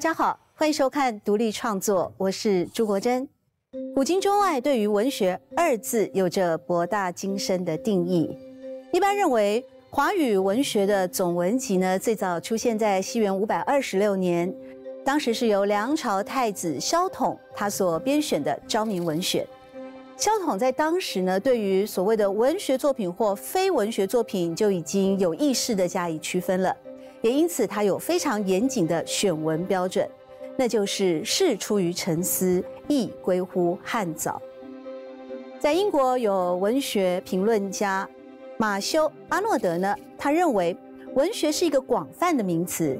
大家好，欢迎收看独立创作，我是朱国珍。古今中外对于文学二字有着博大精深的定义。一般认为，华语文学的总文集呢，最早出现在西元五百二十六年，当时是由梁朝太子萧统他所编选的《昭明文选》。萧统在当时呢，对于所谓的文学作品或非文学作品，就已经有意识的加以区分了。也因此，他有非常严谨的选文标准，那就是事出于沉思，意归乎汉早。在英国有文学评论家马修阿诺德呢，他认为文学是一个广泛的名词，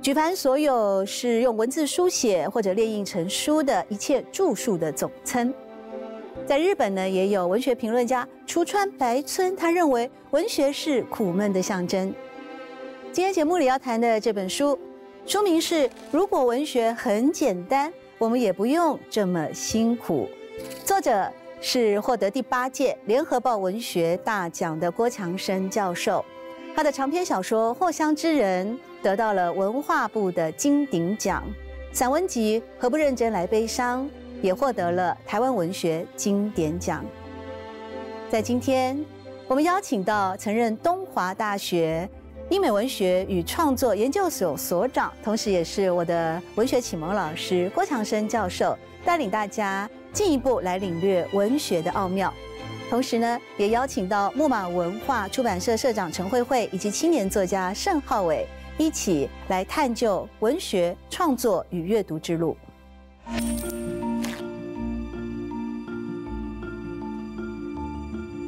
举凡所有是用文字书写或者列印成书的一切著述的总称。在日本呢，也有文学评论家出川白村，他认为文学是苦闷的象征。今天节目里要谈的这本书，书名是《如果文学很简单，我们也不用这么辛苦》。作者是获得第八届联合报文学大奖的郭强生教授。他的长篇小说《藿香之人》得到了文化部的金鼎奖，散文集《何不认真来悲伤》也获得了台湾文学经典奖。在今天，我们邀请到曾任东华大学。英美文学与创作研究所所长，同时也是我的文学启蒙老师郭强生教授，带领大家进一步来领略文学的奥妙。同时呢，也邀请到木马文化出版社社长陈慧慧以及青年作家盛浩伟，一起来探究文学创作与阅读之路。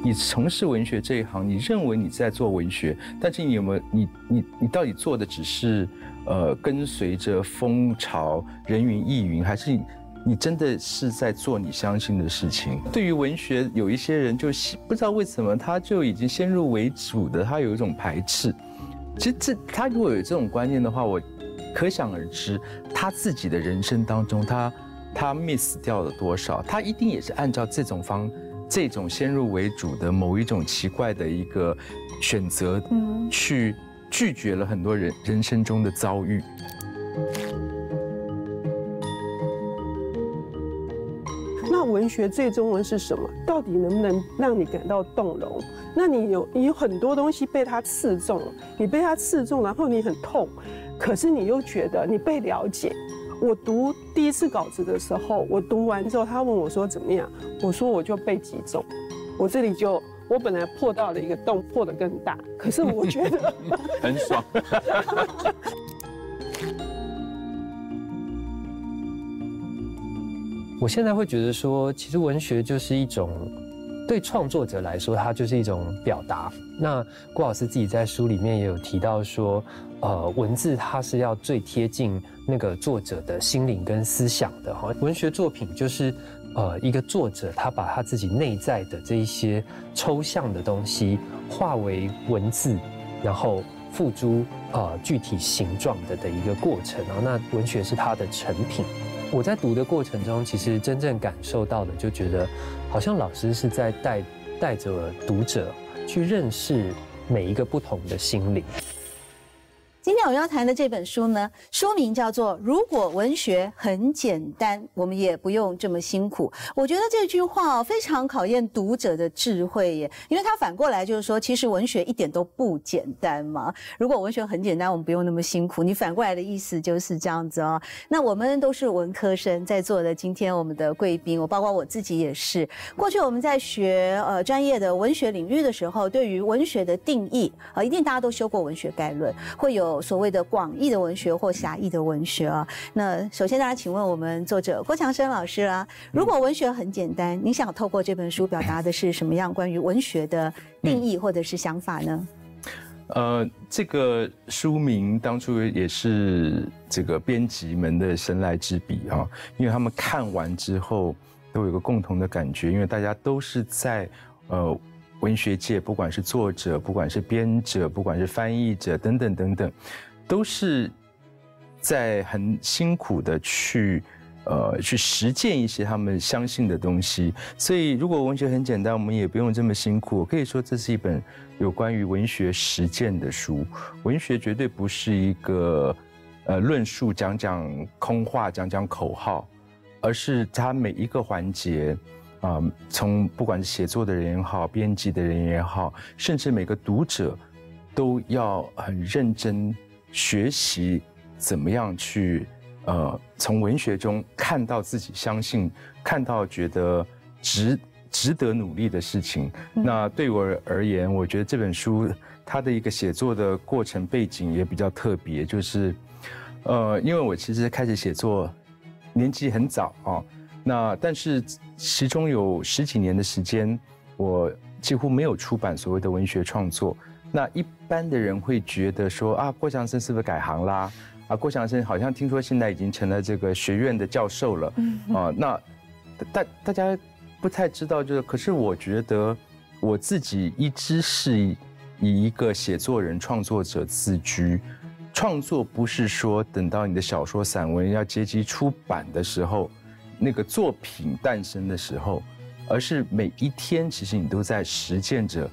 你从事文学这一行，你认为你在做文学，但是你有没有你你你到底做的只是呃跟随着风潮人云亦云，还是你真的是在做你相信的事情？对于文学，有一些人就不知道为什么他就已经先入为主的，他有一种排斥。其实这他如果有这种观念的话，我可想而知他自己的人生当中，他他 miss 掉了多少，他一定也是按照这种方。这种先入为主的某一种奇怪的一个选择，嗯，去拒绝了很多人人生中的遭遇。那文学最终文是什么？到底能不能让你感到动容？那你有你有很多东西被它刺中，你被它刺中，然后你很痛，可是你又觉得你被了解。我读第一次稿子的时候，我读完之后，他问我说怎么样？我说我就被击中，我这里就我本来破到了一个洞，破得更大。可是我觉得 很爽。我现在会觉得说，其实文学就是一种。对创作者来说，它就是一种表达。那郭老师自己在书里面也有提到说，呃，文字它是要最贴近那个作者的心灵跟思想的哈。文学作品就是，呃，一个作者他把他自己内在的这一些抽象的东西化为文字，然后付诸呃具体形状的的一个过程啊。那文学是它的成品。我在读的过程中，其实真正感受到的，就觉得好像老师是在带带着读者去认识每一个不同的心灵。今天我们要谈的这本书呢，书名叫做《如果文学很简单，我们也不用这么辛苦》。我觉得这句话非常考验读者的智慧耶，因为它反过来就是说，其实文学一点都不简单嘛。如果文学很简单，我们不用那么辛苦。你反过来的意思就是这样子哦。那我们都是文科生在座的，今天我们的贵宾，我包括我自己也是。过去我们在学呃专业的文学领域的时候，对于文学的定义啊，一定大家都修过文学概论，会有。所谓的广义的文学或狭义的文学啊，那首先大家请问我们作者郭强生老师啦，如果文学很简单，你想透过这本书表达的是什么样关于文学的定义或者是想法呢？呃，这个书名当初也是这个编辑们的神来之笔啊，因为他们看完之后都有个共同的感觉，因为大家都是在呃。文学界，不管是作者，不管是编者，不管是翻译者，等等等等，都是在很辛苦的去，呃，去实践一些他们相信的东西。所以，如果文学很简单，我们也不用这么辛苦。可以说，这是一本有关于文学实践的书。文学绝对不是一个呃论述、讲讲空话、讲讲口号，而是他每一个环节，啊，从不管是写作的人也好，编辑的人也好，甚至每个读者，都要很认真学习怎么样去，呃，从文学中看到自己相信、看到觉得值值得努力的事情。那对我而言，我觉得这本书它的一个写作的过程背景也比较特别，就是，呃，因为我其实开始写作年纪很早啊，那但是其中有十几年的时间，我几乎没有出版所谓的文学创作。那一般的人会觉得说啊，郭强生是不是改行啦？啊，郭强生好像听说现在已经成了这个学院的教授了。嗯啊，那大大家不太知道，就是可是我觉得我自己一直是以以一个写作人、创作者自居。创作不是说等到你的小说、散文要接机出版的时候，那个作品诞生的时候，而是每一天其实你都在实践着，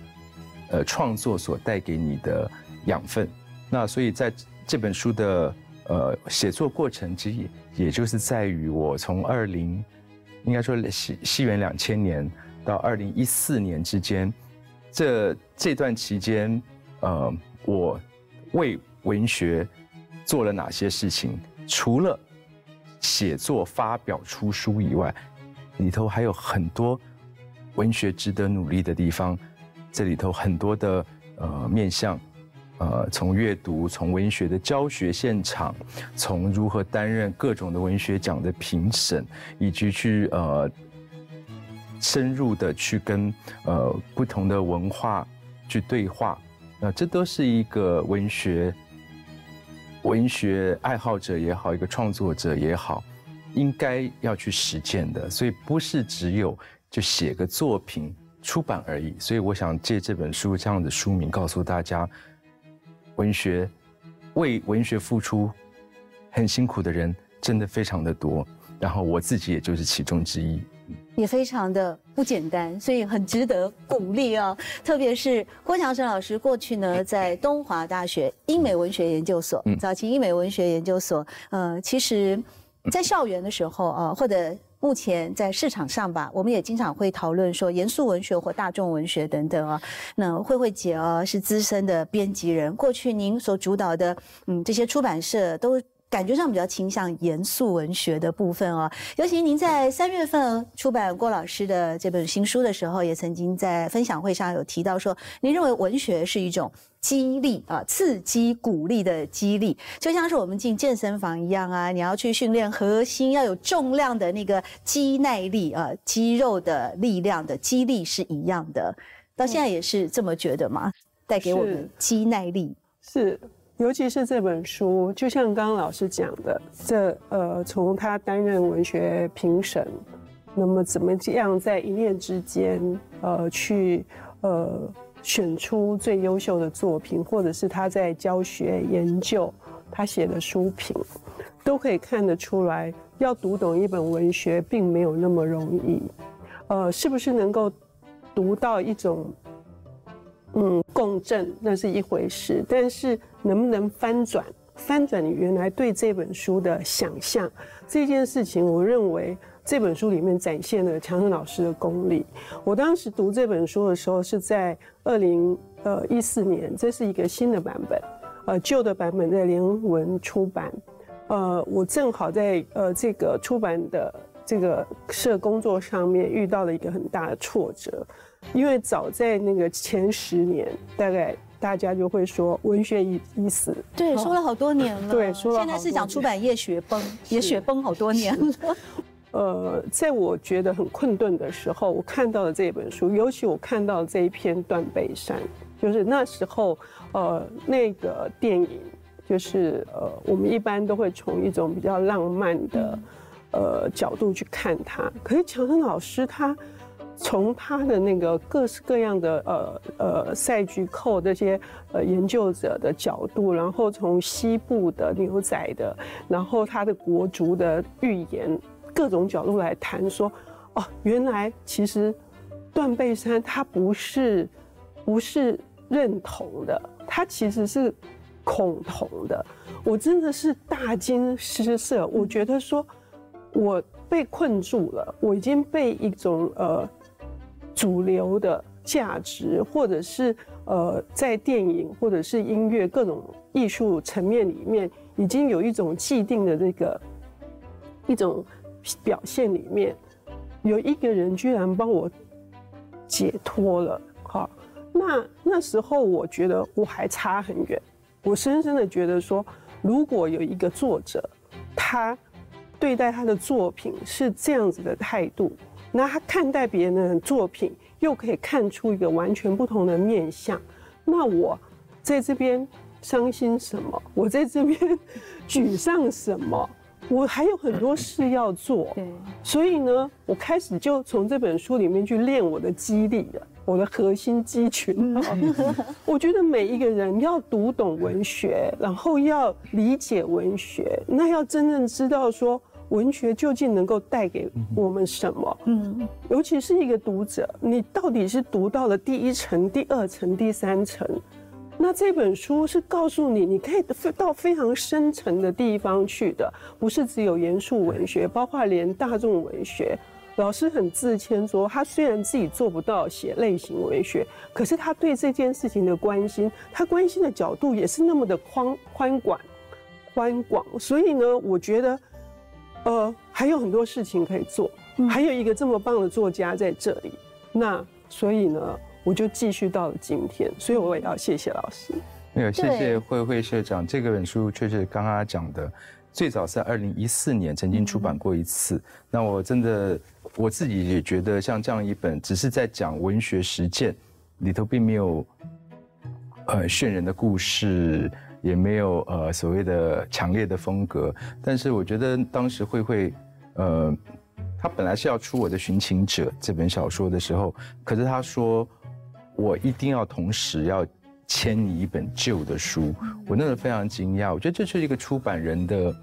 呃，创作所带给你的养分。那所以在这本书的呃写作过程，其实也也就是在于我从二零，应该说西西元两千年到二零一四年之间，这这段期间，呃，我为文学做了哪些事情？除了写作、发表、出书以外，里头还有很多文学值得努力的地方。这里头很多的呃面向，呃，从阅读、从文学的教学现场，从如何担任各种的文学奖的评审，以及去呃深入的去跟呃不同的文化去对话，那这都是一个文学。文学爱好者也好，一个创作者也好，应该要去实践的，所以不是只有就写个作品出版而已。所以我想借这本书这样的书名，告诉大家，文学为文学付出很辛苦的人真的非常的多，然后我自己也就是其中之一。也非常的不简单，所以很值得鼓励啊！特别是郭强生老师过去呢，在东华大学英美文学研究所，早期英美文学研究所，呃，其实，在校园的时候啊，或者目前在市场上吧，我们也经常会讨论说严肃文学或大众文学等等啊。那慧慧姐啊，是资深的编辑人，过去您所主导的嗯这些出版社都。感觉上比较倾向严肃文学的部分哦，尤其您在三月份出版郭老师的这本新书的时候，也曾经在分享会上有提到说，您认为文学是一种激励啊、刺激、鼓励的激励，就像是我们进健身房一样啊，你要去训练核心，要有重量的那个肌耐力啊，肌肉的力量的激励是一样的。到现在也是这么觉得吗？带给我们肌耐力是。尤其是这本书，就像刚刚老师讲的，这呃，从他担任文学评审，那么怎么样在一念之间，呃，去呃选出最优秀的作品，或者是他在教学研究他写的书评，都可以看得出来，要读懂一本文学并没有那么容易。呃，是不是能够读到一种？嗯，共振那是一回事，但是能不能翻转？翻转你原来对这本书的想象，这件事情，我认为这本书里面展现了强生老师的功力。我当时读这本书的时候是在二零呃一四年，这是一个新的版本，呃旧的版本在联文出版，呃我正好在呃这个出版的这个社工作上面遇到了一个很大的挫折。因为早在那个前十年，大概大家就会说文学已已死，对，说了好多年了。对，说了。现在是讲出版业雪崩，也雪崩好多年了。呃，在我觉得很困顿的时候，我看到了这本书，尤其我看到这一篇《断背山》，就是那时候，呃，那个电影，就是呃，我们一般都会从一种比较浪漫的呃角度去看它，可是乔生老师他。从他的那个各式各样的呃呃赛局扣这些呃研究者的角度，然后从西部的牛仔的，然后他的国族的预言各种角度来谈说，哦，原来其实断背山他不是 不是认同的，他其实是恐同的，我真的是大惊失色。我觉得说，我被困住了，我已经被一种呃主流的价值，或者是呃在电影或者是音乐各种艺术层面里面，已经有一种既定的这个一种表现里面，有一个人居然帮我解脱了。好，那那时候我觉得我还差很远。我深深的觉得说，如果有一个作者，他对待他的作品是这样子的态度，那他看待别人的作品又可以看出一个完全不同的面相，那我在这边伤心什么？我在这边 沮丧什么？我还有很多事要做。对，所以呢，我开始就从这本书里面去练我的肌力了。我的核心肌群，我觉得每一个人要读懂文学，然后要理解文学，那要真正知道说文学究竟能够带给我们什么。嗯，尤其是一个读者，你到底是读到了第一层、第二层、第三层，那这本书是告诉你，你可以到非常深层的地方去的，不是只有严肃文学，包括连大众文学。老师很自谦说，他虽然自己做不到写类型文学，可是他对这件事情的关心，他关心的角度也是那么的宽宽广、宽广。所以呢，我觉得，呃，还有很多事情可以做，还有一个这么棒的作家在这里。那所以呢，我就继续到了今天。所以我也要谢谢老师。没有，谢谢慧慧社长。这个本书确实刚刚讲的，最早在二零一四年曾经出版过一次。那我真的。我自己也觉得，像这样一本只是在讲文学实践，里头并没有呃渲人的故事，也没有呃所谓的强烈的风格。但是我觉得当时慧慧，呃，他本来是要出我的《寻情者》这本小说的时候，可是他说我一定要同时要签你一本旧的书，我那时候非常惊讶。我觉得这是一个出版人的。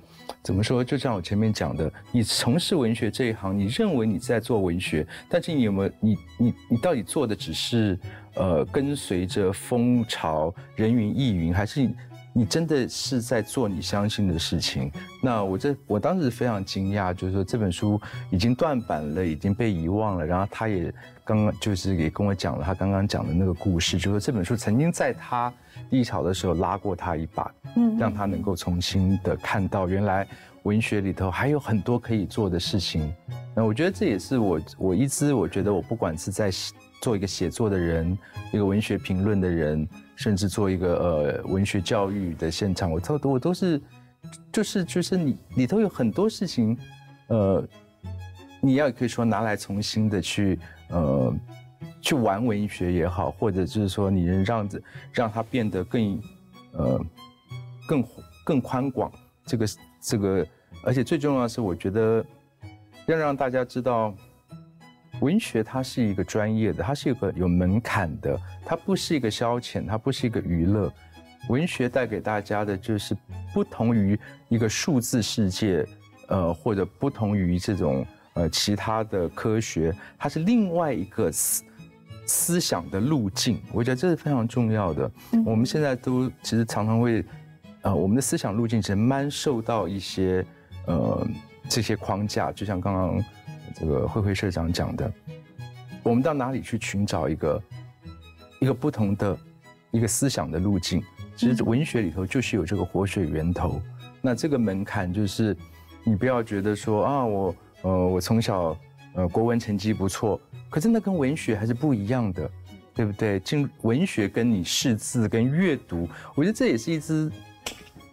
怎么说？就像我前面讲的，你从事文学这一行，你认为你在做文学，但是你有没有？你你你到底做的只是呃跟随着风潮、人云亦云，还是你你真的是在做你相信的事情？那我这我当时非常惊讶，就是说这本书已经断版了，已经被遗忘了。然后他也刚刚就是也跟我讲了他刚刚讲的那个故事，就说这本书曾经在他。低潮的时候拉过他一把，嗯，让他能够重新的看到原来文学里头还有很多可以做的事情。那我觉得这也是我我一直我觉得我不管是在做一个写作的人，一个文学评论的人，甚至做一个呃文学教育的现场，我都我都是就是就是你里头有很多事情，呃，你要可以说拿来重新的去呃。去玩文学也好，或者就是说，你能让着让它变得更，呃，更更宽广。这个这个，而且最重要的是，我觉得要让大家知道，文学它是一个专业的，它是一个有门槛的，它不是一个消遣，它不是一个娱乐。文学带给大家的就是不同于一个数字世界，呃，或者不同于这种呃其他的科学，它是另外一个。思想的路径，我觉得这是非常重要的。我们现在都其实常常会，呃，我们的思想路径其实蛮受到一些呃这些框架，就像刚刚这个慧慧社长讲的，我们到哪里去寻找一个一个不同的一个思想的路径？其实文学里头就是有这个活水源头。那这个门槛就是，你不要觉得说啊，我呃我从小呃国文成绩不错。可是那跟文学还是不一样的，对不对？进文学跟你识字跟阅读，我觉得这也是一支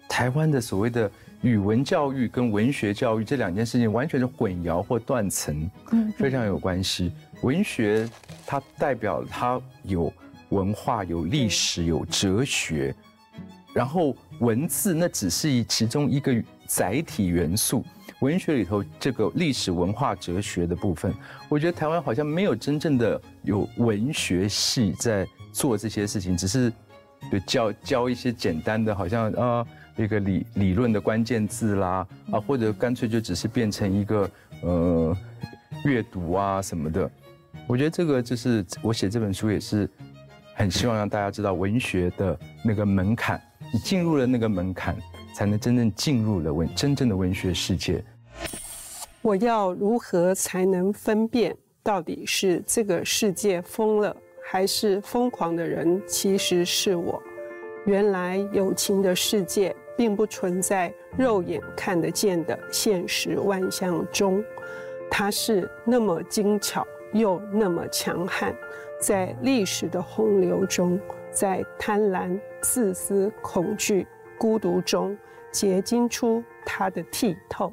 台湾的所谓的语文教育跟文学教育这两件事情完全是混淆或断层，嗯，非常有关系。文学它代表它有文化、有历史、有哲学，然后文字那只是其中一个载体元素。文学里头这个历史文化哲学的部分，我觉得台湾好像没有真正的有文学系在做这些事情，只是就教教一些简单的，好像啊一个理理论的关键字啦啊，或者干脆就只是变成一个呃阅读啊什么的。我觉得这个就是我写这本书也是很希望让大家知道文学的那个门槛你进入了那个门槛，才能真正进入了文真正的文学世界。我要如何才能分辨到底是这个世界疯了，还是疯狂的人其实是我？原来友情的世界并不存在肉眼看得见的现实万象中，它是那么精巧又那么强悍，在历史的洪流中，在贪婪、自私、恐惧、孤独中结晶出它的剔透。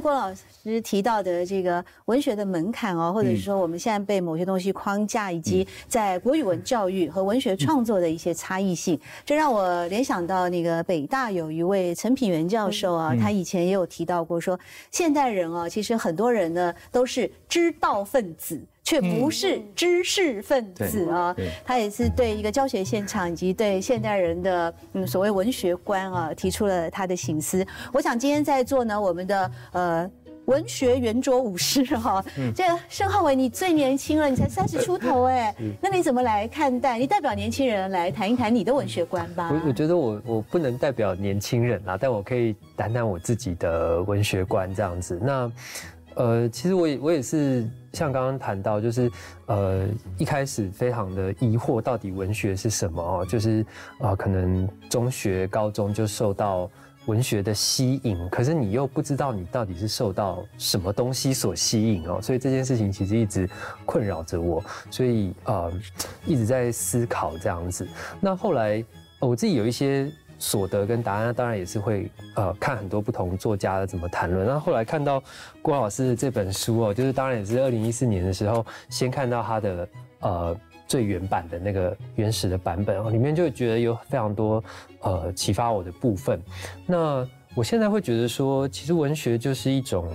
才郭老师提到的这个文学的门槛哦，或者是说我们现在被某些东西框架，以及在国语文教育和文学创作的一些差异性，这让我联想到那个北大有一位陈品元教授啊，他以前也有提到过说，现代人啊，其实很多人呢都是知道分子。却不是知识分子啊，他也是对一个教学现场以及对现代人的嗯所谓文学观啊提出了他的醒思。我想今天在座呢，我们的呃文学圆桌武士哈，这个盛浩伟你最年轻了，你才三十出头哎，那你怎么来看待？你代表年轻人来谈一谈你的文学观吧。我我觉得我我不能代表年轻人啊，但我可以谈谈我自己的文学观这样子。那。呃，其实我也我也是像刚刚谈到，就是呃一开始非常的疑惑，到底文学是什么哦？就是啊，可能中学、高中就受到文学的吸引，可是你又不知道你到底是受到什么东西所吸引哦，所以这件事情其实一直困扰着我，所以呃一直在思考这样子。那后来我自己有一些。所得跟答案，当然也是会呃看很多不同作家的怎么谈论。那后来看到郭老师的这本书哦，就是当然也是二零一四年的时候，先看到他的呃最原版的那个原始的版本哦，里面就觉得有非常多呃启发我的部分。那我现在会觉得说，其实文学就是一种。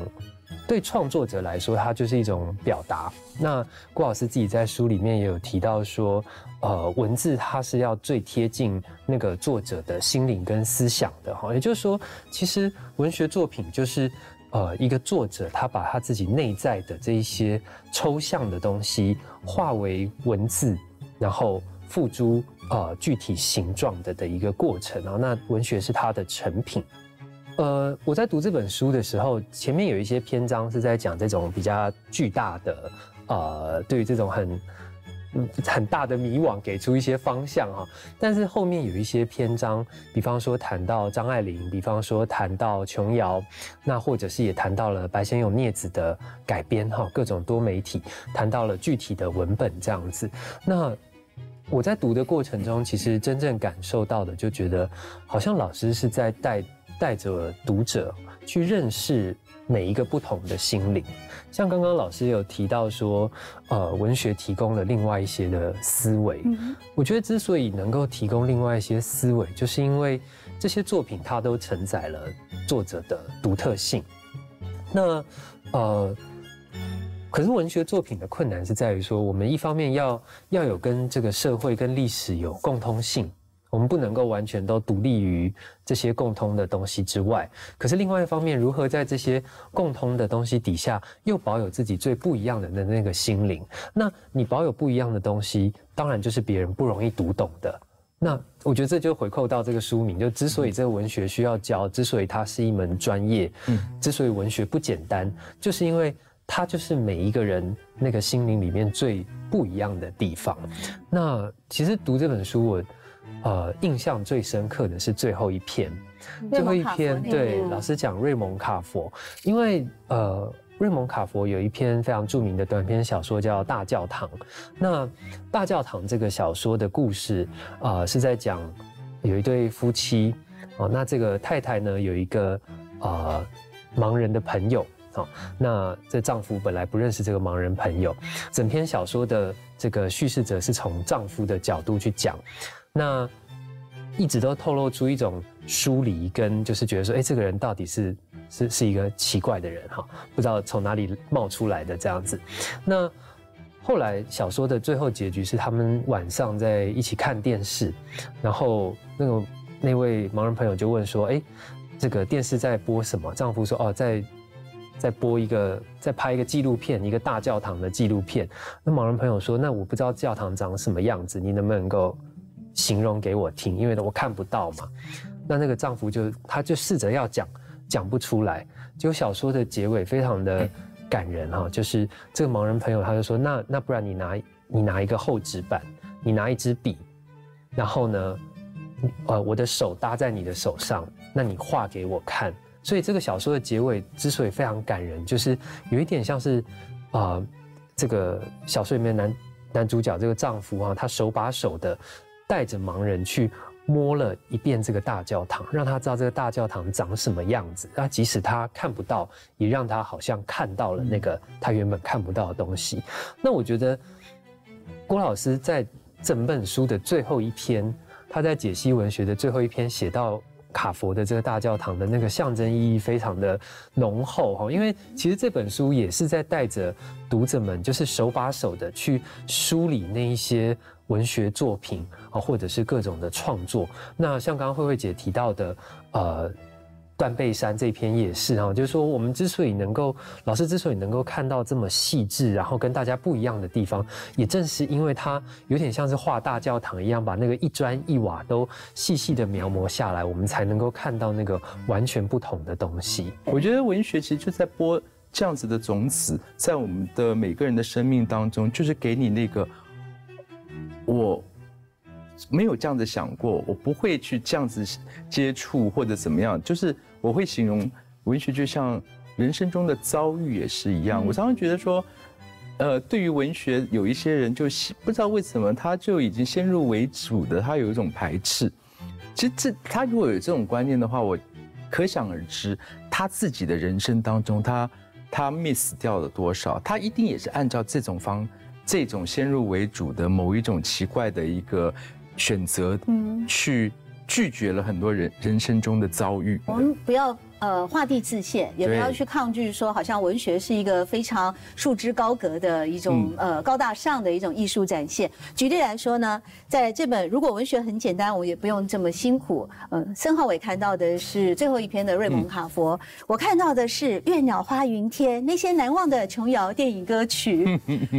对创作者来说，它就是一种表达。那郭老师自己在书里面也有提到说，呃，文字它是要最贴近那个作者的心灵跟思想的哈。也就是说，其实文学作品就是呃一个作者他把他自己内在的这一些抽象的东西化为文字，然后付诸呃具体形状的的一个过程啊。那文学是它的成品。呃，我在读这本书的时候，前面有一些篇章是在讲这种比较巨大的，呃，对于这种很很大的迷惘，给出一些方向哈。但是后面有一些篇章，比方说谈到张爱玲，比方说谈到琼瑶，那或者是也谈到了白先勇、镊子的改编哈，各种多媒体，谈到了具体的文本这样子。那我在读的过程中，其实真正感受到的，就觉得好像老师是在带。带着读者去认识每一个不同的心灵，像刚刚老师有提到说，呃，文学提供了另外一些的思维。我觉得之所以能够提供另外一些思维，就是因为这些作品它都承载了作者的独特性。那呃，可是文学作品的困难是在于说，我们一方面要要有跟这个社会跟历史有共通性。我们不能够完全都独立于这些共通的东西之外，可是另外一方面，如何在这些共通的东西底下，又保有自己最不一样的那那个心灵？那你保有不一样的东西，当然就是别人不容易读懂的。那我觉得这就回扣到这个书名，就之所以这个文学需要教，之所以它是一门专业，嗯，之所以文学不简单，就是因为它就是每一个人那个心灵里面最不一样的地方。那其实读这本书，我。呃，印象最深刻的是最后一篇，最后一篇对老师讲瑞蒙卡佛，因为呃，瑞蒙卡佛有一篇非常著名的短篇小说叫《大教堂》。那《大教堂》这个小说的故事啊，是在讲有一对夫妻哦，那这个太太呢有一个呃盲人的朋友哦，那这丈夫本来不认识这个盲人朋友，整篇小说的这个叙事者是从丈夫的角度去讲。那一直都透露出一种疏离，跟就是觉得说，哎，这个人到底是是是一个奇怪的人哈，不知道从哪里冒出来的这样子。那后来小说的最后结局是，他们晚上在一起看电视，然后那个那位盲人朋友就问说，哎，这个电视在播什么？丈夫说，哦，在在播一个，在拍一个纪录片，一个大教堂的纪录片。那盲人朋友说：“那我不知道教堂长什么样子，你能不能够形容给我听？因为我看不到嘛。”那那个丈夫就他就试着要讲，讲不出来。结果小说的结尾非常的感人哈，就是这个盲人朋友他就说：“那那不然你拿你拿一个厚纸板，你拿一支笔，然后呢，呃，我的手搭在你的手上，那你画给我看。”所以这个小说的结尾之所以非常感人，就是有一点像是，啊，这个小说里面男男主角这个丈夫啊，他手把手的带着盲人去摸了一遍这个大教堂，让他知道这个大教堂长什么样子。那即使他看不到，也让他好像看到了那个他原本看不到的东西。那我觉得郭老师在整本书的最后一篇，他在解析文学的最后一篇写到。卡佛的这个大教堂的那个象征意义非常的浓厚哈，因为其实这本书也是在带着读者们，就是手把手的去梳理那一些文学作品啊，或者是各种的创作。那像刚刚慧慧姐提到的，呃。断背山这篇也是哈，就是说我们之所以能够，老师之所以能够看到这么细致，然后跟大家不一样的地方，也正是因为他有点像是画大教堂一样，把那个一砖一瓦都细细的描摹下来，我们才能够看到那个完全不同的东西。我觉得文学其实就在播这样子的种子，在我们的每个人的生命当中，就是给你那个我。没有这样子想过，我不会去这样子接触或者怎么样。就是我会形容文学就像人生中的遭遇也是一样。我常常觉得说，呃，对于文学有一些人就不知道为什么他就已经先入为主的，他有一种排斥。其实这他如果有这种观念的话，我可想而知他自己的人生当中他他 miss 掉了多少。他一定也是按照这种方这种先入为主的某一种奇怪的一个。选择去拒绝了很多人人生中的遭遇。我们不要。呃，画地自限，也不要去抗拒说，好像文学是一个非常束之高阁的一种呃高大上的一种艺术展现。举例来说呢，在这本如果文学很简单，我也不用这么辛苦。嗯，申浩伟看到的是最后一篇的瑞蒙卡佛，我看到的是月鸟花云天那些难忘的琼瑶电影歌曲。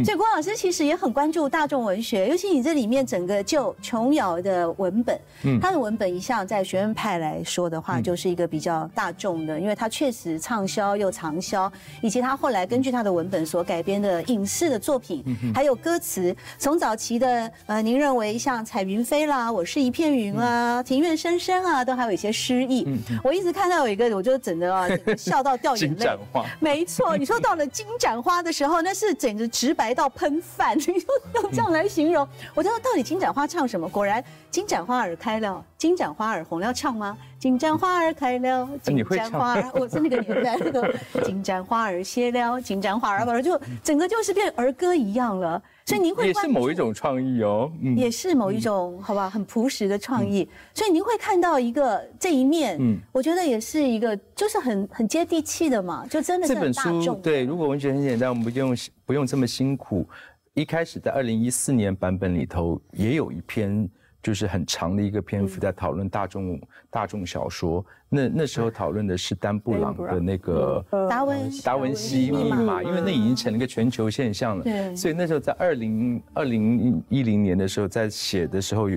所以郭老师其实也很关注大众文学，尤其你这里面整个就琼瑶的文本，他的文本一向在学院派来说的话，就是一个比较大众。的，因为他确实畅销又长销，以及他后来根据他的文本所改编的影视的作品，还有歌词，从早期的呃，您认为像彩云飞啦，我是一片云啊，庭院深深啊，都还有一些诗意。我一直看到有一个，我就整的啊，笑到掉眼泪。金盏花，没错，你说到了金盏花的时候，那是简直直白到喷饭，你用用这样来形容，我知道到底金盏花唱什么？果然金盏花儿开了，金盏花儿红了，唱吗？金盏花儿开了，金盏花儿，我是那个年代那个金盏花儿谢了，金盏花儿就整个就是变儿歌一样了。所以您会也是某一种创意哦，也是某一种好吧，很朴实的创意。所以您会看到一个这一面，嗯，我觉得也是一个就是很很接地气的嘛，就真的是这本书对，如果文学很简单，我们不用不用这么辛苦。一开始在二零一四年版本里头也有一篇。就是很长的一个篇幅在讨论大众大众小说，那那时候讨论的是丹布朗的那个达文达文西密码，因为那已经成了一个全球现象了。对，所以那时候在二零二零一零年的时候，在写的时候，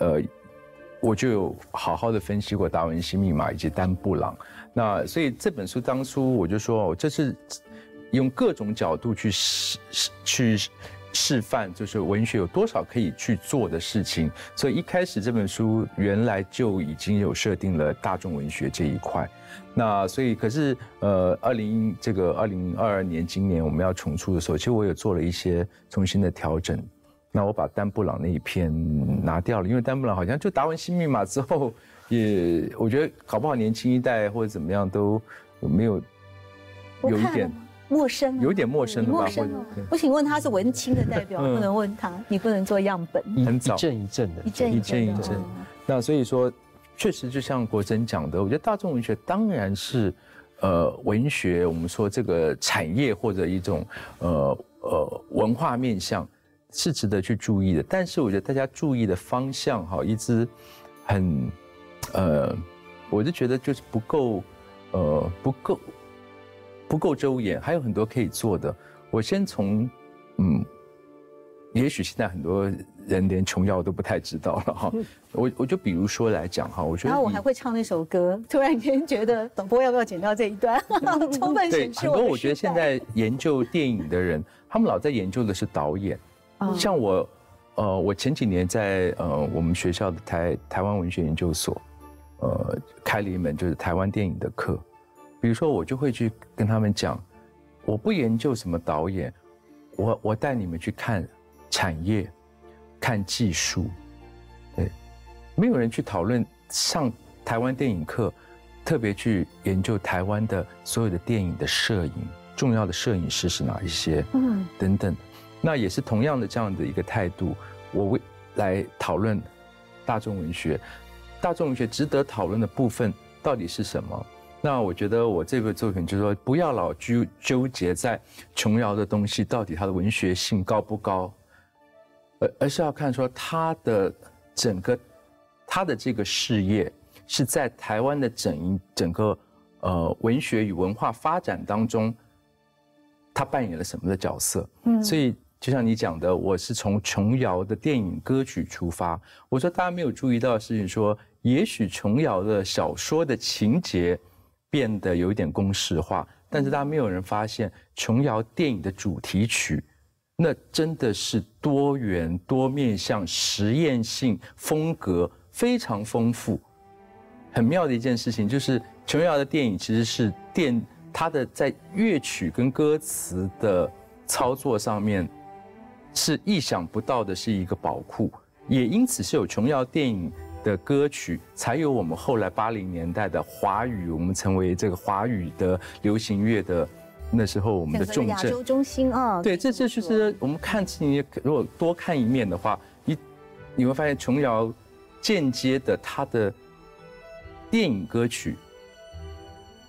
呃，我就有好好的分析过达文西密码以及丹布朗。那所以这本书当初我就说，这是用各种角度去去。示范就是文学有多少可以去做的事情，所以一开始这本书原来就已经有设定了大众文学这一块。那所以可是呃，二零这个二零二二年今年我们要重出的时候，其实我有做了一些重新的调整。那我把丹布朗那一篇拿掉了，因为丹布朗好像就达文西密码之后，也我觉得搞不好年轻一代或者怎么样都没有有一点。陌生，有点陌生陌生哦。我请问他是文青的代表，不能问他，你不能做样本。很早，一阵一阵的，一阵一阵一阵。那所以说，确实就像国珍讲的，我觉得大众文学当然是，呃，文学我们说这个产业或者一种呃呃文化面向是值得去注意的。但是我觉得大家注意的方向哈，一直很呃，我就觉得就是不够呃不够。不够周延，还有很多可以做的。我先从，嗯，也许现在很多人连琼瑶都不太知道了哈。我我就比如说来讲哈，我觉得然后我还会唱那首歌，突然间觉得导播要不要剪掉这一段，充分对显示很多我觉得现在研究电影的人，他们老在研究的是导演。哦像我，呃，我前几年在呃我们学校的台台湾文学研究所，呃，开了一门就是台湾电影的课。比如说，我就会去跟他们讲，我不研究什么导演，我我带你们去看产业，看技术，对，没有人去讨论上台湾电影课，特别去研究台湾的所有的电影的摄影，重要的摄影师是哪一些，嗯等等。那也是同样的这样的一个态度，我为来讨论大众文学，大众文学值得讨论的部分到底是什么？那我觉得我这个作品就是说，不要老纠纠结在琼瑶的东西到底它的文学性高不高，而而是要看说它的整个它的这个事业是在台湾的整一整个呃文学与文化发展当中，它扮演了什么的角色？嗯所以就像你讲的，我是从琼瑶的电影歌曲出发。我说大家没有注意到的事情说，也许琼瑶的小说的情节变得有一点公式化，但是大家没有人发现琼瑶电影的主题曲，那真的是多元、多面向、实验性、风格非常丰富。很妙的一件事情就是，琼瑶的电影其实是电它的在乐曲跟歌词的操作上面是意想不到的，是一个宝库，也因此是有琼瑶电影的歌曲，才有我们后来八零年代的华语，我们成为这个华语的流行乐的那时候我们的重镇。亚洲中心啊，对，这这就是我们看事情，如果多看一面的话，你你会发现琼瑶间接的他的电影歌曲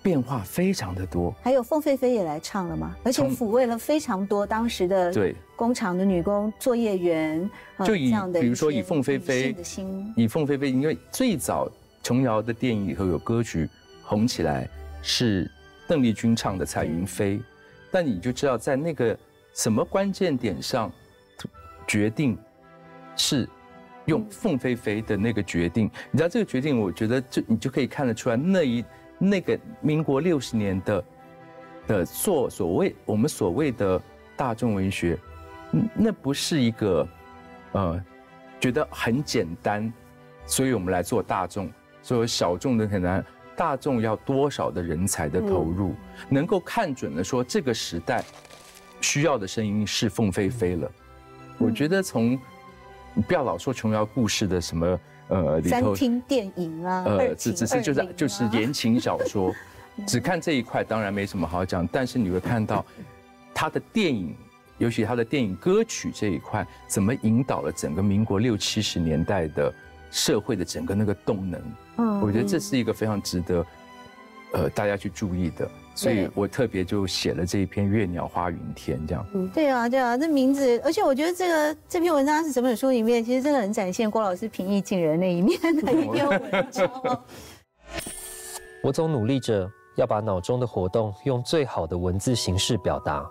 变化非常的多。还有凤飞飞也来唱了吗，而且抚慰了非常多当时的对。工厂的女工、作业员，呃就以这样的比如说以凤飞飞以凤飞飞，因为最早琼瑶的电影里头有歌曲红起来是邓丽君唱的《彩云飞》，但你就知道在那个什么关键点上决定是用凤飞飞的那个决定，你知道这个决定，我觉得就你就可以看得出来那一那个民国六十年的的做所谓我们所谓的大众文学，嗯那不是一个呃觉得很简单，所以我们来做大众，所以小众的很难。大众要多少的人才的投入，能够看准了说这个时代需要的声音是凤飞飞了。我觉得从不要老说琼瑶故事的什么呃里三头厅电影啊，呃，只只是就是就是啊言情小说，只看这一块当然没什么好讲，但是你会看到他的电影，尤其他的电影歌曲这一块，怎么引导了整个民国六七十年代的社会的整个那个动能。嗯我觉得这是一个非常值得呃大家去注意的，所以我特别就写了这一篇《月鸟花云天》这样。对啊，对啊，这名字，而且我觉得这个这篇文章是整本书里面，其实真的很展现郭老师平易近人那一面的一篇文章哦。我总努力着要把脑中的活动用最好的文字形式表达。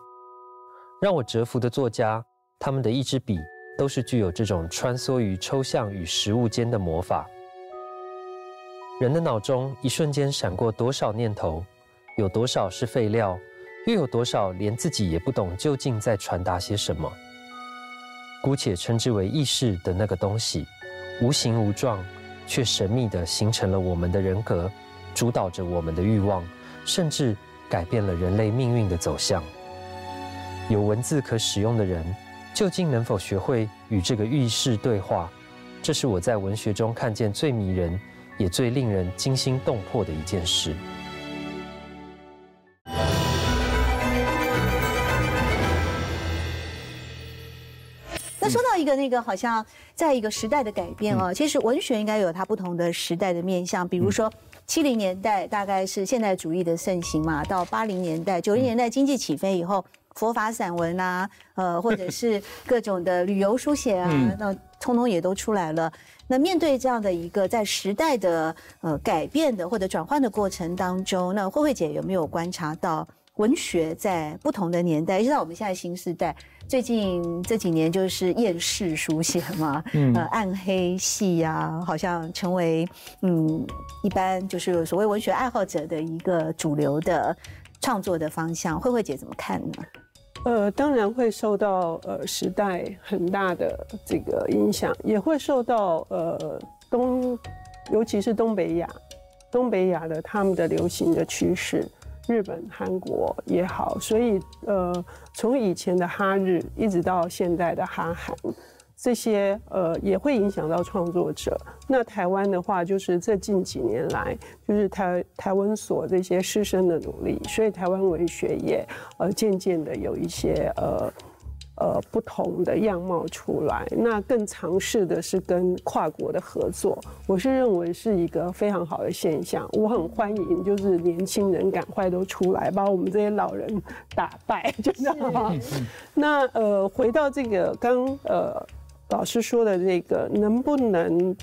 让我折服的作家，他们的一支笔都是具有这种穿梭于抽象与实物间的魔法。人的脑中一瞬间闪过多少念头，有多少是废料，又有多少连自己也不懂究竟在传达些什么。姑且称之为意识的那个东西，无形无状，却神秘地形成了我们的人格，主导着我们的欲望，甚至改变了人类命运的走向。有文字可使用的人，究竟能否学会与这个意识对话？这是我在文学中看见最迷人，也最令人惊心动魄的一件事。到一个那个，好像在一个时代的改变嗯哦，其实文学应该有它不同的时代的面向，比如说。七零年代大概是现代主义的盛行嘛，到八零年代、九零年代经济起飞以后，佛法散文啊，呃，或者是各种的旅游书写啊，嗯那通通也都出来了。那面对这样的一个在时代的呃改变的或者转换的过程当中，那慧慧姐有没有观察到文学在不同的年代，直到我们现在新时代，最近这几年就是厌世书写嘛，呃，暗黑系呀，好像成为嗯，一般就是所谓文学爱好者的一个主流的创作的方向。慧慧姐怎么看呢？呃，当然会受到呃时代很大的这个影响，也会受到呃东，尤其是东北亚，东北亚的他们的流行的趋势。日本、韩国也好，所以呃，从以前的哈日一直到现在的哈韩，这些呃也会影响到创作者。那台湾的话，就是这近几年来，就是台台湾所这些师生的努力，所以台湾文学也呃渐渐的有一些呃。呃，不同的样貌出来，那更尝试的是跟跨国的合作，我是认为是一个非常好的现象。我很欢迎，就是年轻人赶快都出来，把我们这些老人打败，就这样。那呃，回到这个刚呃老师说的这个，能不能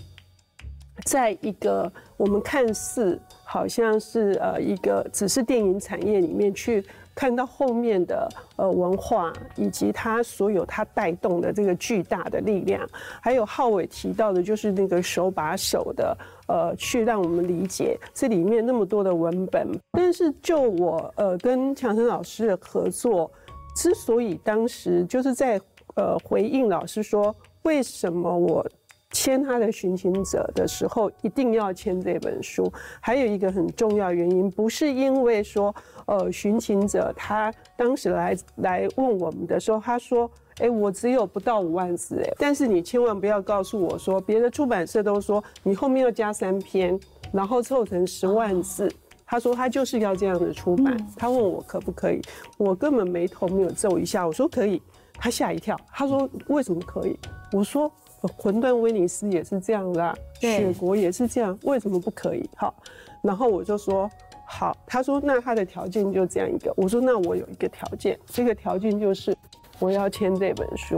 在一个我们看似好像是呃一个只是电影产业里面去。看到后面的呃文化，以及它所有它带动的这个巨大的力量，还有浩伟提到的，就是那个手把手的呃去让我们理解这里面那么多的文本。但是就我呃跟强生老师的合作，之所以当时就是在呃回应老师说为什么我签他的寻情者的时候一定要签这本书，还有一个很重要原因，不是因为说。呃，寻情者他当时来来问我们的时候，他说：“哎，我只有不到五万字，哎，但是你千万不要告诉我说，别的出版社都说你后面要加三篇，然后凑成十万字。”他说他就是要这样的出版。他问我可不可以，我根本眉头没有皱一下，我说可以。他吓一跳，他说为什么可以？我说魂断威尼斯也是这样的，雪国也是这样，为什么不可以？好，然后我就说。好，他说那他的条件就这样一个。我说那我有一个条件，这个条件就是我要签这本书。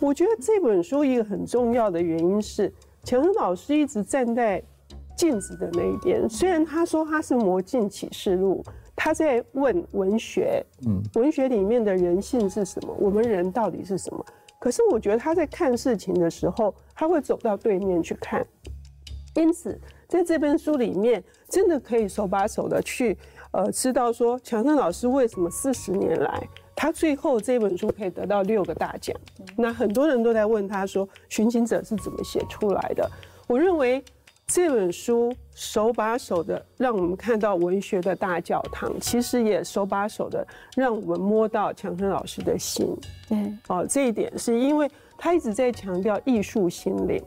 我觉得这本书一个很重要的原因是，强生老师一直站在镜子的那一边。虽然他说他是魔镜启示录，他在问文学，嗯，文学里面的人性是什么？我们人到底是什么？可是我觉得他在看事情的时候，他会走到对面去看。因此。在这本书里面，真的可以手把手的去，呃，知道说强生老师为什么四十年来，他最后这本书可以得到六个大奖。那很多人都在问他说，《寻情者》是怎么写出来的？我认为这本书手把手的让我们看到文学的大教堂，其实也手把手的让我们摸到强生老师的心。对，哦，这一点是因为他一直在强调艺术心灵，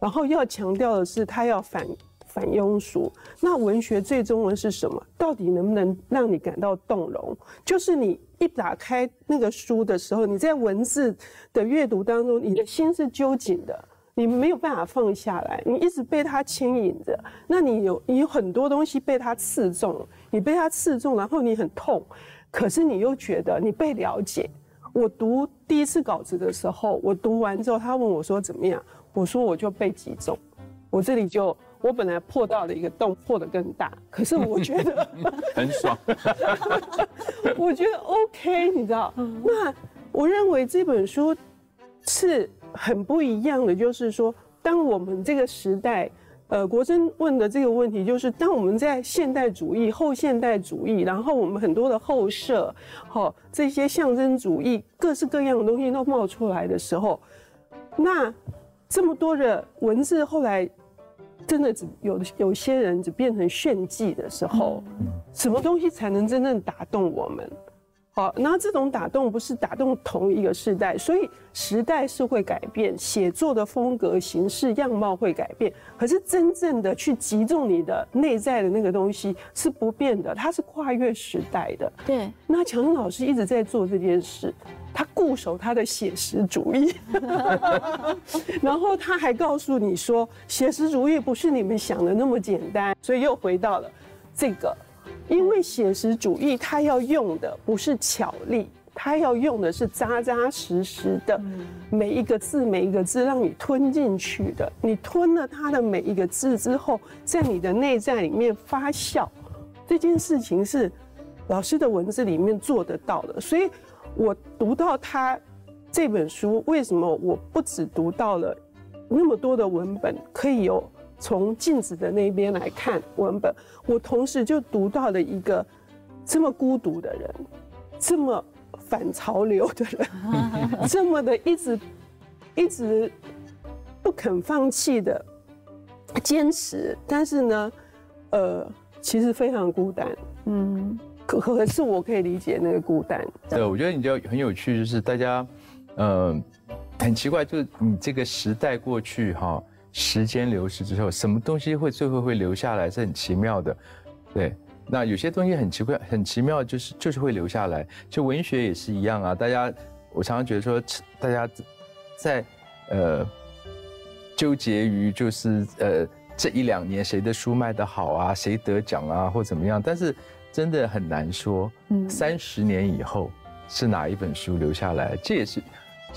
然后要强调的是他要反。反庸俗，那文学最终文是什么？到底能不能让你感到动容？就是你一打开那个书的时候，你在文字的阅读当中，你的心是揪紧的，你没有办法放下来，你一直被它牵引着。那你有你有很多东西被它刺中，你被它刺中，然后你很痛，可是你又觉得你被了解。我读第一次稿子的时候，我读完之后，他问我说怎么样？我说我就被击中，我这里就。我本来破到了一个洞，破得更大，可是我觉得 很爽，我觉得 OK，你知道？那我认为这本书是很不一样的，就是说，当我们这个时代，呃，国珍问的这个问题，就是当我们在现代主义、后现代主义，然后我们很多的后设，哈，这些象征主义、各式各样的东西都冒出来的时候，那这么多的文字后来。真的只有有些人只变成炫技的时候，什么东西才能真正打动我们？好，那这种打动不是打动同一个时代，所以时代是会改变，写作的风格、形式、样貌会改变，可是真正的去击中你的内在的那个东西是不变的，它是跨越时代的。对，那强生老师一直在做这件事。他固守他的写实主义，然后他还告诉你说，写实主义不是你们想的那么简单，所以又回到了这个，因为写实主义它要用的不是巧力，它要用的是扎扎实实的每一个字每一个字让你吞进去的，你吞了它的每一个字之后，在你的内在里面发酵，这件事情是。老师的文字里面做得到的。所以我读到他这本书，为什么我不只读到了那么多的文本，可以有从镜子的那边来看文本，我同时就读到了一个这么孤独的人，这么反潮流的人，这么的一直一直不肯放弃的坚持，但是呢，呃，其实非常孤单。嗯，可可是我可以理解那个孤单。对，我觉得你就很有趣，就是大家，呃，很奇怪，就是你这个时代过去哈，时间流逝之后，什么东西会最后会留下来，是很奇妙的。对，那有些东西很奇怪、很奇妙，就是就是会留下来。就文学也是一样啊，大家，我常常觉得说，大家在呃纠结于就是呃这一两年谁的书卖得好啊，谁得奖啊或怎么样，但是真的很难说，嗯，三十年以后是哪一本书留下来，这也是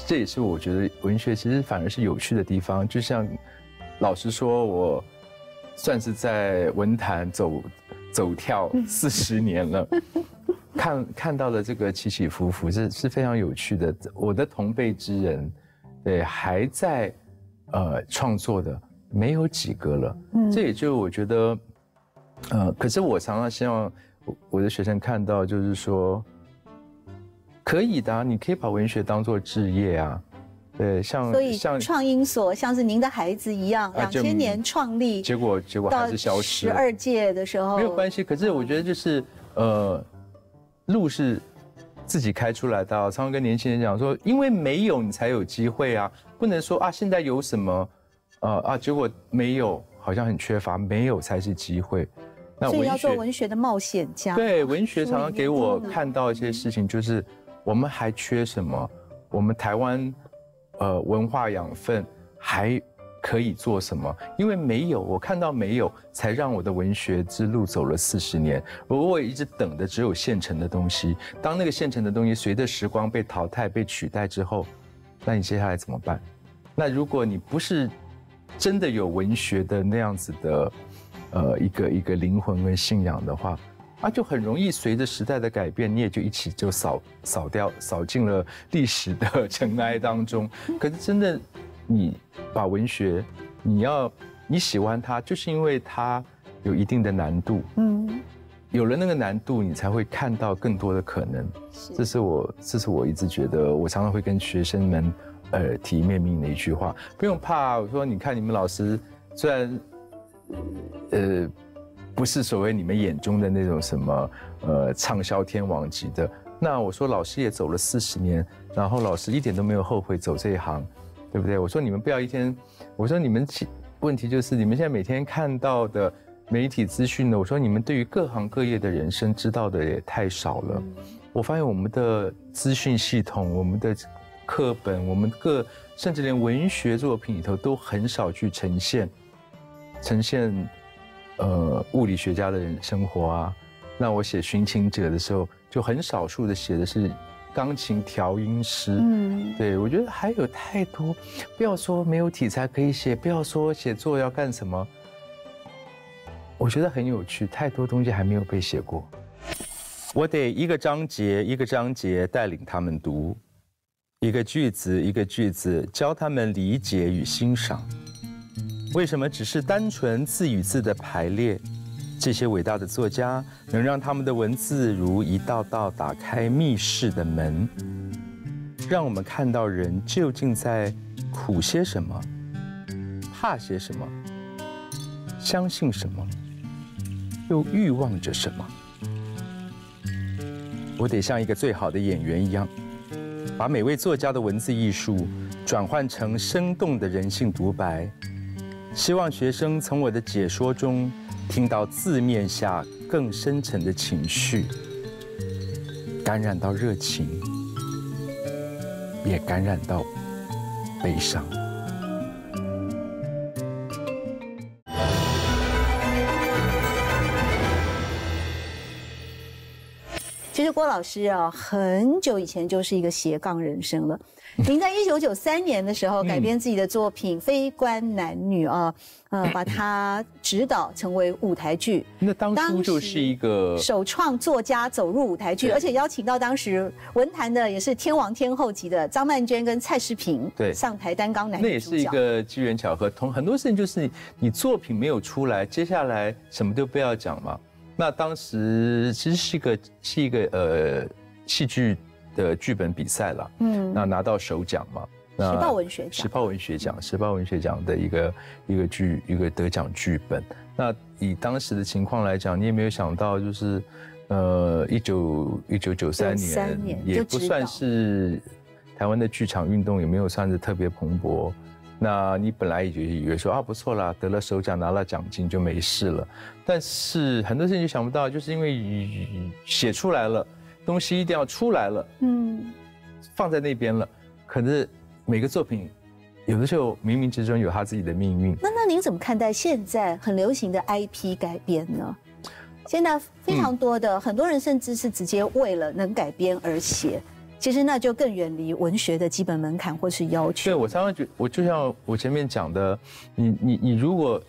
这也是我觉得文学其实反而是有趣的地方。就像老实说，我算是在文坛走走跳四十年了，看看到了这个起起伏伏，是是非常有趣的。我的同辈之人，对还在呃创作的没有几个了，嗯，这也就我觉得，呃，可是我常常希望我我的学生看到，就是说，可以的啊，你可以把文学当做置业啊，对，像所以像创英所像是您的孩子一样，两就千年创立，结果结果还是消失。十二届的时候没有关系，可是我觉得就是呃，路是自己开出来的啊。常常跟年轻人讲说，因为没有你才有机会啊，不能说啊现在有什么，呃啊结果没有，好像很缺乏，没有才是机会。那所以要做文学的冒险家。对文学常常给我嗯看到一些事情，就是我们还缺什么？我们台湾呃文化养分还可以做什么？因为没有，我看到没有，才让我的文学之路走了四十年。我我一直等的只有现成的东西。当那个现成的东西随着时光被淘汰、被取代之后，那你接下来怎么办？那如果你不是真的有文学的那样子的，呃，一个一个灵魂跟信仰的话，啊，就很容易随着时代的改变，你也就一起就扫扫掉、扫进了历史的 尘埃当中。可是真的，你把文学，你要你喜欢它，就是因为它有一定的难度。嗯，有了那个难度，你才会看到更多的可能。这是我，这是我一直觉得，我常常会跟学生们呃提面命的一句话：不用怕。我说，你看你们老师虽然，呃，不是所谓你们眼中的那种什么呃畅销天王级的，那我说老师也走了四十年，然后老师一点都没有后悔走这一行，对不对？我说你们不要一天，我说你们问题就是你们现在每天看到的媒体资讯呢，我说你们对于各行各业的人生知道的也太少了。我发现我们的资讯系统、我们的课本、我们各甚至连文学作品里头都很少去呈现呈现呃物理学家的人生活啊。那我写《寻情者》的时候，就很少数的写的是钢琴调音师。嗯，对，我觉得还有太多，不要说没有题材可以写，不要说写作要干什么，我觉得很有趣，太多东西还没有被写过。我得一个章节一个章节带领他们读，一个句子一个句子教他们理解与欣赏。为什么只是单纯字与字的排列？这些伟大的作家能让他们的文字如一道道打开密室的门，让我们看到人究竟在苦些什么，怕些什么，相信什么，又欲望着什么。我得像一个最好的演员一样，把每位作家的文字艺术转换成生动的人性独白，希望学生从我的解说中听到字面下更深沉的情绪，感染到热情，也感染到悲伤。郭老师啊，很久以前就是一个斜杠人生了。您在一九九三年的时候改编自己的作品《非关男女》啊，呃，把它指导成为舞台剧。那当初就是一个首创作家走入舞台剧，而且邀请到当时文坛的也是天王天后级的张曼娟跟蔡诗萍对上台担纲男那也是一个机缘巧合。同很多事情就是你你作品没有出来，接下来什么都不要讲嘛。那当时其实是一个是一个呃戏剧。的剧本比赛了，嗯，那拿到首奖嘛，时报文学奖，时报文学奖，时报文学奖的一个一个剧一个得奖剧本。那以当时的情况来讲，你也没有想到，就是呃，一九一九九三年，也不算是台湾的剧场运动，也没有算是特别蓬勃。那你本来也就以为说啊，不错啦，得了首奖，拿了奖金就没事了。但是很多事情就想不到，就是因为写出来了。东西一定要出来了，嗯，放在那边了。可是每个作品，有的时候冥冥之中有他自己的命运。那那您怎么看待现在很流行的 IP 改编呢？现在非常多的很多人甚至是直接为了能改编而写，其实那就更远离文学的基本门槛或是要求。对我常常觉，我就像我前面讲的，你你你，如果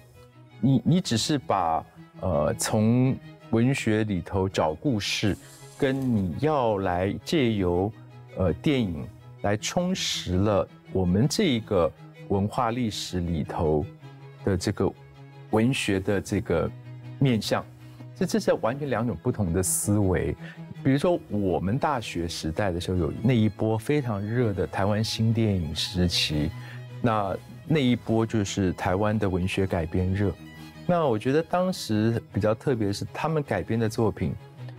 你你只是把呃从文学里头找故事。跟你要来借由，呃，电影来充实了我们这一个文化历史里头的这个文学的这个面向，这这是完全两种不同的思维。比如说，我们大学时代的时候有那一波非常热的台湾新电影时期，那那一波就是台湾的文学改编热。那我觉得当时比较特别的是，他们改编的作品。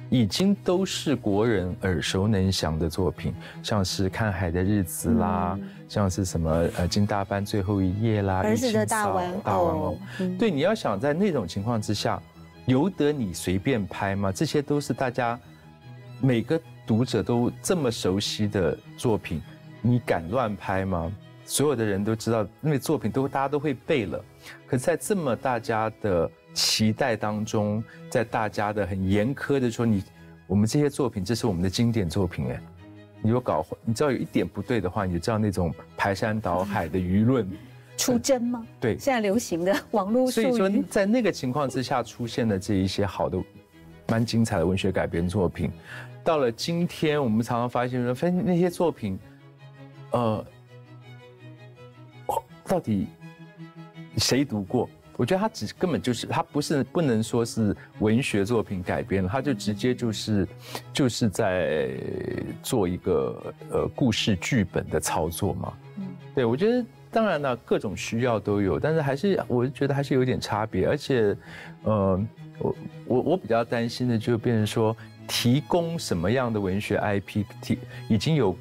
已经都是国人耳熟能详的作品，像是《看海的日子》啦，像是什么呃金大班最后一夜啦，儿子的大玩偶。对，你要想在那种情况之下，由得你随便拍吗？这些都是大家每个读者都这么熟悉的作品，你敢乱拍吗？所有的人都知道，因为作品都大家都会背了，可在这么大家的。期待当中，在大家的很严苛的说你，我们这些作品，这是我们的经典作品哎，你有搞，你知道有一点不对的话，你就知道那种排山倒海的舆论出征吗？对，现在流行的网络所以说，在那个情况之下出现的这一些好的、蛮精彩的文学改编作品，到了今天，我们常常发现说，分那些作品，呃，到底谁读过？我觉得他只根本就是他不是不能说是文学作品改编了，他就直接就是就是在做一个呃故事剧本的操作嘛。嗯，对我觉得当然了，各种需要都有，但是还是我觉得还是有点差别。而且，呃，我我我比较担心的就变成说，提供什么样的文学 IP，提已经有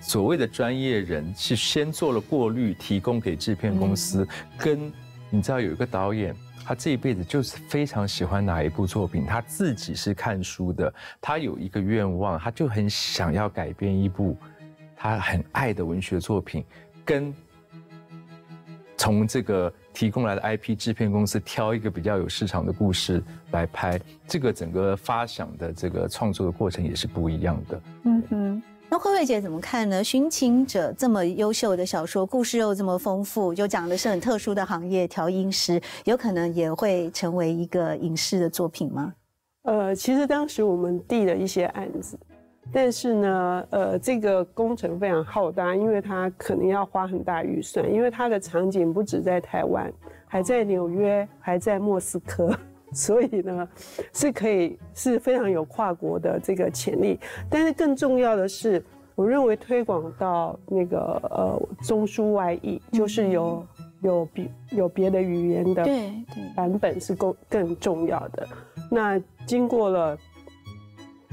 所谓的专业人是先做了过滤，提供给制片公司跟。你知道有一个导演，他这一辈子就是非常喜欢哪一部作品，他自己是看书的，他有一个愿望，他就很想要改编一部他很爱的文学作品，跟从这个提供来的 IP 制片公司挑一个比较有市场的故事来拍，这个整个发想的这个创作的过程也是不一样的。嗯哼。那慧慧姐怎么看呢？《寻情者》这么优秀的小说，故事又这么丰富，就讲的是很特殊的行业——调音师，有可能也会成为一个影视的作品吗？呃，其实当时我们递了一些案子，但是呢，呃，这个工程非常浩大，因为它可能要花很大预算，因为它的场景不止在台湾，还在纽约，还在莫斯科。所以呢，是可以是非常有跨国的这个潜力，但是更重要的是，我认为推广到那个呃中枢外译，就是有有别有别的语言的版本是更更重要的。那经过了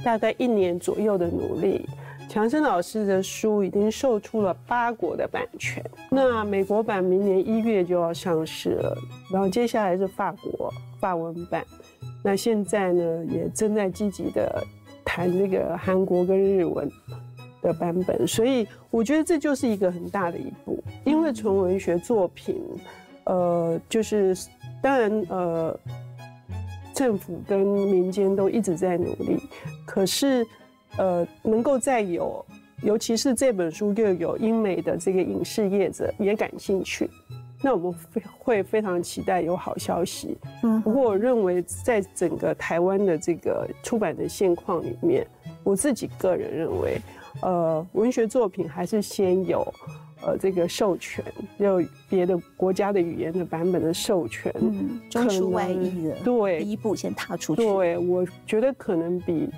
大概一年左右的努力，强生老师的书已经售出了八国的版权，那美国版明年一月就要上市了，然后接下来是法国。法文版，那现在呢也正在积极的谈这个韩国跟日文的版本，所以我觉得这就是一个很大的一步，因为纯文学作品，呃，就是当然呃，政府跟民间都一直在努力，可是，呃，能够再有，尤其是这本书又有英美的这个影视业者也感兴趣，那我们非会非常期待有好消息。嗯，不过我认为在整个台湾的这个出版的现况里面，我自己个人认为，呃，文学作品还是先有。呃，这个授权有别的国家的语言的版本的授权，嗯，中出外译的，对，第一步先踏出去。对，我觉得可能比，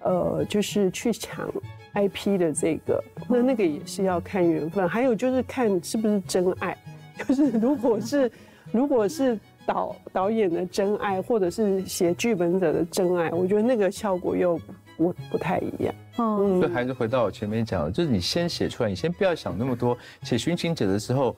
呃，就是去抢 IP 的这个，那那个也是要看缘分，还有就是看是不是真爱，就是如果是如果是导导演的真爱，或者是写剧本者的真爱，我觉得那个效果又。不不太一样，嗯，所以还是回到我前面讲的，就是你先写出来，你先不要想那么多。写《寻情者》的时候，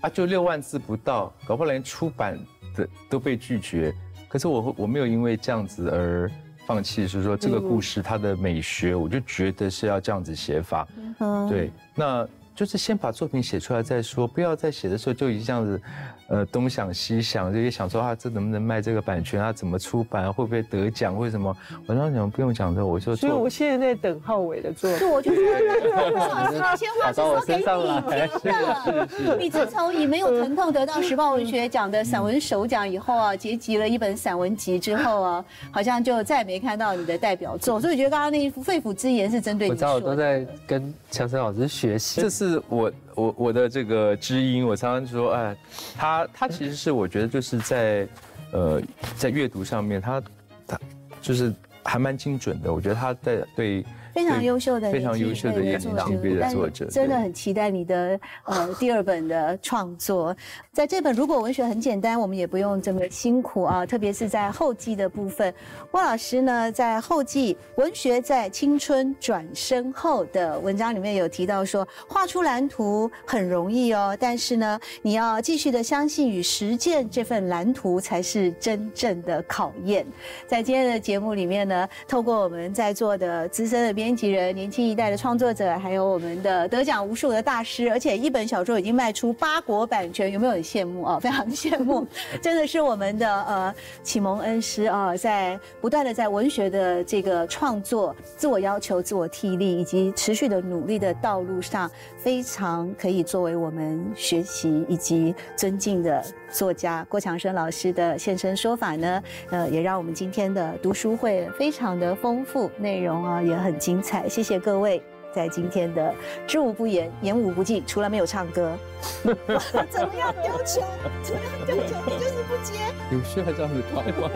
啊，就六万字不到，搞不好连出版的都被拒绝。可是我我没有因为这样子而放弃，是说这个故事它的美学，我就觉得是要这样子写法。嗯，对，那。就是先把作品写出来再说，不要在写的时候就已经这样子，呃，东想西想，就也想说啊，这能不能卖这个版权啊？怎么出版？会不会得奖？为什么？我当时讲不用讲的，我就所以我现在在等浩伟的作品。是，我就说，老师，话是说给你听的。你自从以没有疼痛得到时报文学奖的散文首奖以后啊，结集了一本散文集之后啊，好像就再也没看到你的代表作。所以我觉得刚刚那一副肺腑之言是针对你。我知道，我都在跟强生老师学习。这是。我我我的这个知音，我常常说，哎，他他其实是我觉得就是在，呃，在阅读上面，他他就是还蛮精准的，我觉得他在对。非常优秀的，非常优秀的年轻的作者，真的很期待你的呃第二本的创作。在这本如果文学很简单，我们也不用这么辛苦啊，特别是在后记的部分。汪老师呢，在后记文学在青春转身后的文章里面有提到说，画出蓝图很容易哦，但是呢，你要继续的相信与实践这份蓝图才是真正的考验。在今天的节目里面呢，透过我们在座的资深的。编辑人、年轻一代的创作者，还有我们的得奖无数的大师，而且一本小说已经卖出八国版权，有没有很羡慕啊？非常羡慕，真的是我们的呃启蒙恩师啊，在不断的在文学的这个创作、自我要求、自我替力以及持续的努力的道路上，非常可以作为我们学习以及尊敬的作家郭强生老师的现身说法呢。呃，也让我们今天的读书会非常的丰富，内容啊也很精。彩，谢谢各位在今天的知无不言，言无不尽，除了没有唱歌。怎么样丢球？怎么样丢球？你就是不接。有事还这样子搞吗？